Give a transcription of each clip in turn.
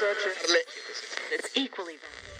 researchers. It's equally valid.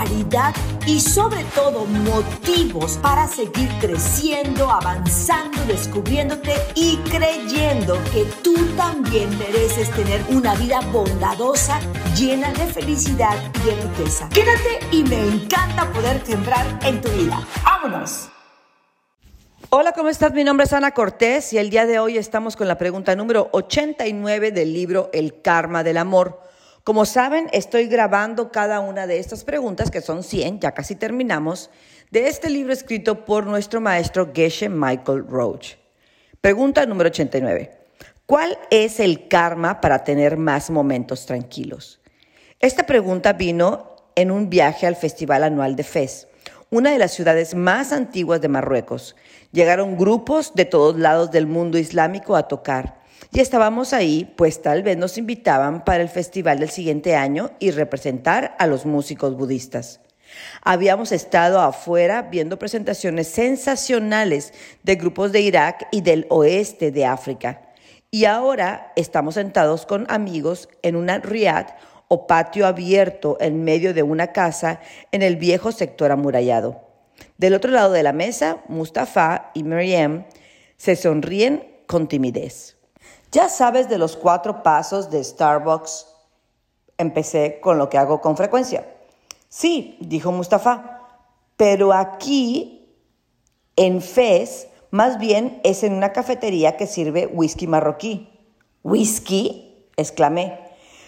y sobre todo motivos para seguir creciendo, avanzando, descubriéndote y creyendo que tú también mereces tener una vida bondadosa, llena de felicidad y de riqueza. Quédate y me encanta poder sembrar en tu vida. ¡Vámonos! Hola, ¿cómo estás? Mi nombre es Ana Cortés y el día de hoy estamos con la pregunta número 89 del libro El Karma del Amor. Como saben, estoy grabando cada una de estas preguntas, que son 100, ya casi terminamos, de este libro escrito por nuestro maestro Geshe Michael Roach. Pregunta número 89. ¿Cuál es el karma para tener más momentos tranquilos? Esta pregunta vino en un viaje al Festival Anual de Fez, una de las ciudades más antiguas de Marruecos. Llegaron grupos de todos lados del mundo islámico a tocar. Y estábamos ahí, pues tal vez nos invitaban para el festival del siguiente año y representar a los músicos budistas. Habíamos estado afuera viendo presentaciones sensacionales de grupos de Irak y del oeste de África. Y ahora estamos sentados con amigos en una riad o patio abierto en medio de una casa en el viejo sector amurallado. Del otro lado de la mesa, Mustafa y Maryam se sonríen con timidez. Ya sabes de los cuatro pasos de Starbucks. Empecé con lo que hago con frecuencia. Sí, dijo Mustafa, pero aquí, en Fez, más bien es en una cafetería que sirve whisky marroquí. ¿Whisky? exclamé.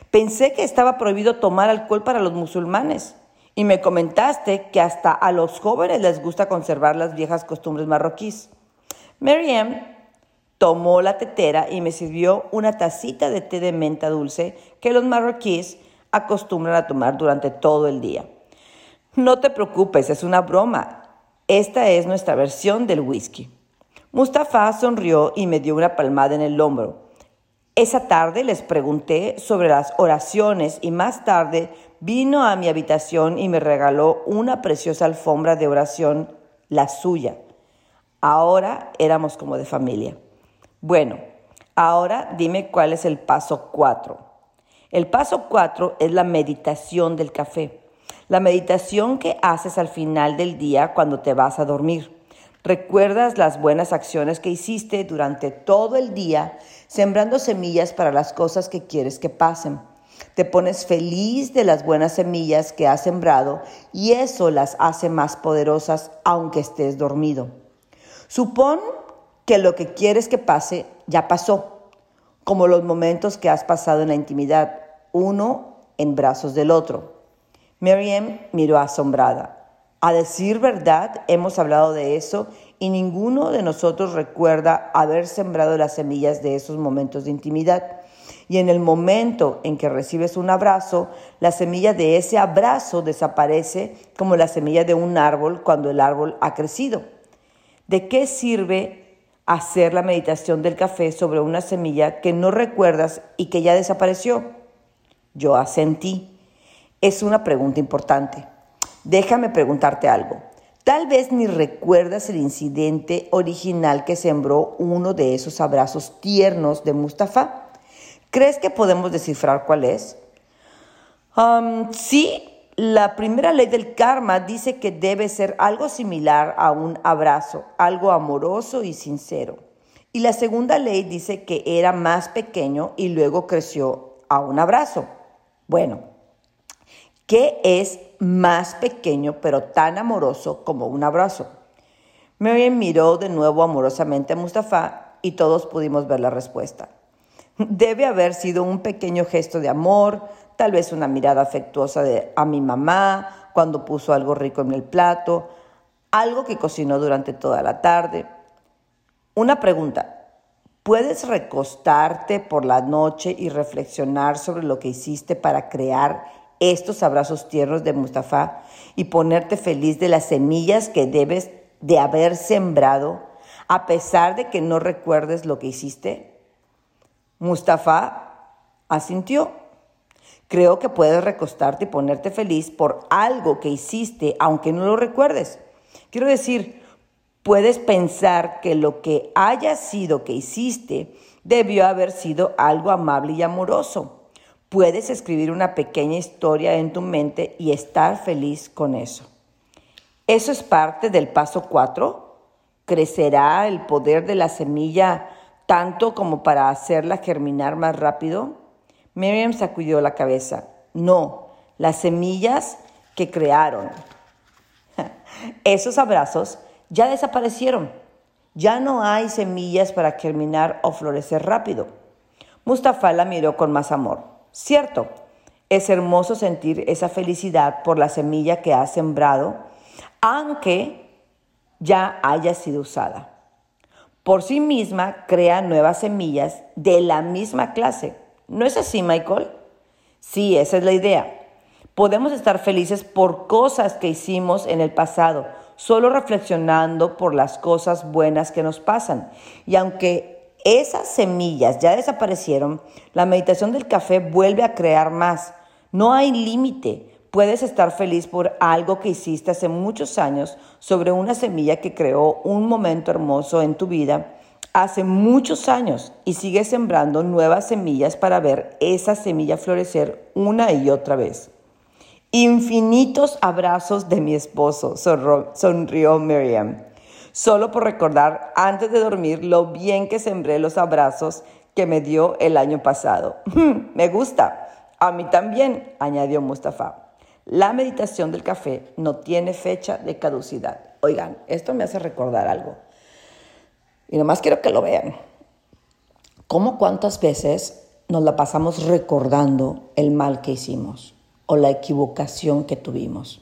Pensé que estaba prohibido tomar alcohol para los musulmanes. Y me comentaste que hasta a los jóvenes les gusta conservar las viejas costumbres marroquíes. Maryam tomó la tetera y me sirvió una tacita de té de menta dulce que los marroquíes acostumbran a tomar durante todo el día. No te preocupes, es una broma. Esta es nuestra versión del whisky. Mustafa sonrió y me dio una palmada en el hombro. Esa tarde les pregunté sobre las oraciones y más tarde vino a mi habitación y me regaló una preciosa alfombra de oración, la suya. Ahora éramos como de familia. Bueno, ahora dime cuál es el paso cuatro. El paso cuatro es la meditación del café. La meditación que haces al final del día cuando te vas a dormir. Recuerdas las buenas acciones que hiciste durante todo el día, sembrando semillas para las cosas que quieres que pasen. Te pones feliz de las buenas semillas que has sembrado y eso las hace más poderosas aunque estés dormido. Supón que lo que quieres que pase ya pasó, como los momentos que has pasado en la intimidad, uno en brazos del otro. Miriam miró asombrada. A decir verdad, hemos hablado de eso y ninguno de nosotros recuerda haber sembrado las semillas de esos momentos de intimidad. Y en el momento en que recibes un abrazo, la semilla de ese abrazo desaparece como la semilla de un árbol cuando el árbol ha crecido. ¿De qué sirve hacer la meditación del café sobre una semilla que no recuerdas y que ya desapareció? Yo asentí. Es una pregunta importante. Déjame preguntarte algo. Tal vez ni recuerdas el incidente original que sembró uno de esos abrazos tiernos de Mustafa. ¿Crees que podemos descifrar cuál es? Um, sí, la primera ley del karma dice que debe ser algo similar a un abrazo, algo amoroso y sincero. Y la segunda ley dice que era más pequeño y luego creció a un abrazo. Bueno, ¿Qué es más pequeño pero tan amoroso como un abrazo? Miriam miró de nuevo amorosamente a Mustafa y todos pudimos ver la respuesta. Debe haber sido un pequeño gesto de amor, tal vez una mirada afectuosa de, a mi mamá cuando puso algo rico en el plato, algo que cocinó durante toda la tarde. Una pregunta, Puedes recostarte por la noche y reflexionar sobre lo que hiciste para crear estos abrazos tiernos de Mustafa y ponerte feliz de las semillas que debes de haber sembrado a pesar de que no recuerdes lo que hiciste? Mustafa asintió. Creo que puedes recostarte y ponerte feliz por algo que hiciste, aunque no lo recuerdes. Quiero decir, puedes pensar que lo que haya sido que hiciste debió haber sido algo amable y amoroso. Puedes escribir una pequeña historia en tu mente y estar feliz con eso. Eso es parte del paso 4. ¿Crecerá el poder de la semilla tanto como para hacerla germinar más rápido? Miriam sacudió la cabeza. No, las semillas que crearon. Esos abrazos ya desaparecieron. Ya no hay semillas para germinar o florecer rápido. Mustafa la miró con más amor. Cierto, es hermoso sentir esa felicidad por la semilla que has sembrado, aunque ya haya sido usada. Por sí misma crea nuevas semillas de la misma clase ¿No es así, Michael? Sí, esa es la idea. Podemos estar felices por cosas que hicimos en el pasado, solo reflexionando por las cosas buenas que nos pasan. Y aunque esas semillas ya desaparecieron, la meditación del café vuelve a crear más. No hay límite. Puedes estar feliz por algo que hiciste hace muchos años sobre una semilla que creó un momento hermoso en tu vida hace muchos años y sigue sembrando nuevas semillas para ver esa semilla florecer una y otra vez. Infinitos abrazos de mi esposo, sonrió Miriam, solo por recordar antes de dormir lo bien que sembré los abrazos que me dio el año pasado. me gusta. A mí también, añadió Mustafa. La meditación del café no tiene fecha de caducidad. Oigan, esto me hace recordar algo. Y nomás quiero que lo vean. ¿Cómo cuántas veces nos la pasamos recordando el mal que hicimos o la equivocación que tuvimos?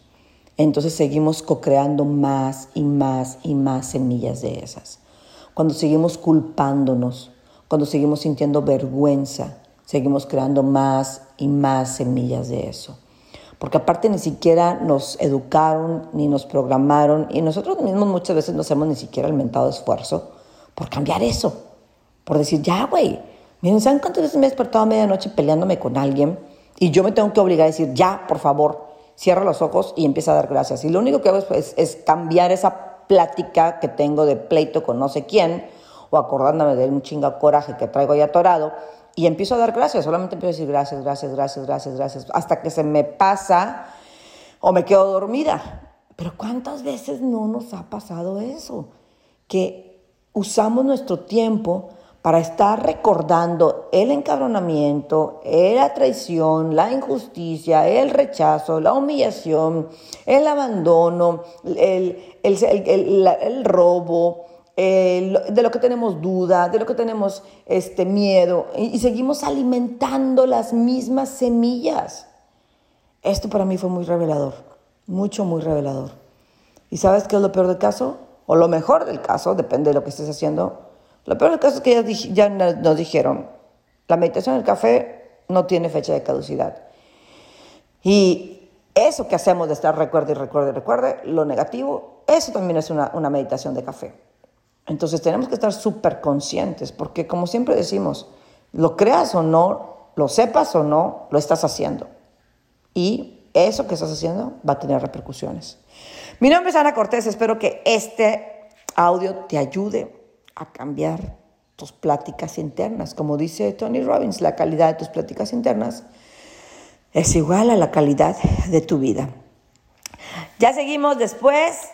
Entonces seguimos co-creando más y más y más semillas de esas. Cuando seguimos culpándonos, cuando seguimos sintiendo vergüenza, seguimos creando más y más semillas de eso. Porque aparte ni siquiera nos educaron ni nos programaron y nosotros mismos muchas veces no hacemos ni siquiera el mentado esfuerzo por cambiar eso. Por decir, ya, güey. Miren, ¿saben cuántas veces me he despertado a medianoche peleándome con alguien? Y yo me tengo que obligar a decir, ya, por favor, cierra los ojos y empieza a dar gracias. Y lo único que hago es, es, cambiar esa plática que tengo de pleito con no sé quién, o acordándome de un chinga coraje que traigo ahí atorado, y empiezo a dar gracias. Solamente empiezo a decir gracias, gracias, gracias, gracias, gracias, hasta que se me pasa o me quedo dormida. Pero ¿cuántas veces no nos ha pasado eso? Que usamos nuestro tiempo para estar recordando el encabronamiento, la traición, la injusticia, el rechazo, la humillación, el abandono, el, robo, de lo que tenemos duda, de lo que tenemos este, miedo, y, seguimos alimentando las mismas semillas. Esto para mí fue muy revelador, mucho, muy revelador. ¿Y sabes qué es lo peor del caso? O lo mejor del caso, depende de lo que estés haciendo, lo peor del caso es que ya, nos dijeron, la meditación del café no tiene fecha de caducidad. Y eso que hacemos de estar recuerde y recuerde y recuerde, lo negativo, eso también es una, una meditación de café. Entonces tenemos que estar súper conscientes, porque como siempre decimos, lo creas o no, lo sepas o no, lo estás haciendo. Y eso que estás haciendo va a tener repercusiones. Mi nombre es Ana Cortés, espero que este audio te ayude a cambiar tus pláticas internas. Como dice Tony Robbins, la calidad de tus pláticas internas es igual a la calidad de tu vida. Ya seguimos después.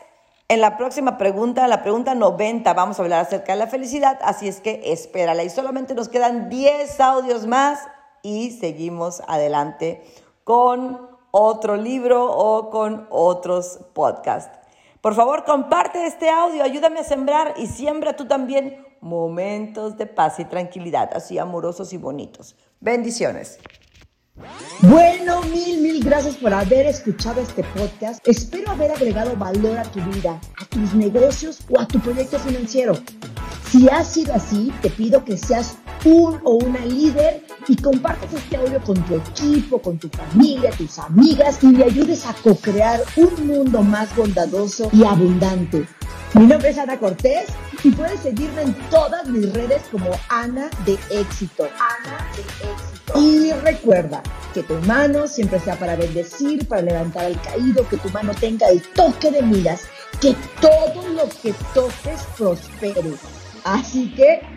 En la próxima pregunta, la pregunta 90, vamos a hablar acerca de la felicidad, así es que espérala. Y solamente nos quedan 10 audios más y seguimos adelante con otro libro o con otros podcasts. Por favor, comparte este audio, ayúdame a sembrar y siembra tú también momentos de paz y tranquilidad, así amorosos y bonitos. Bendiciones. Bueno, mil, mil gracias por haber escuchado este podcast. Espero haber agregado valor a tu vida, a tus negocios o a tu proyecto financiero. Si ha sido así, te pido que seas un o una líder y compartas este audio con tu equipo, con tu familia, tus amigas y le ayudes a co-crear un mundo más bondadoso y abundante. Mi nombre es Ana Cortés y puedes seguirme en todas mis redes como Ana de Éxito. Ana de Éxito. Y recuerda que tu mano siempre sea para bendecir, para levantar al caído, que tu mano tenga el toque de miras, que todo lo que toques prospere. Así que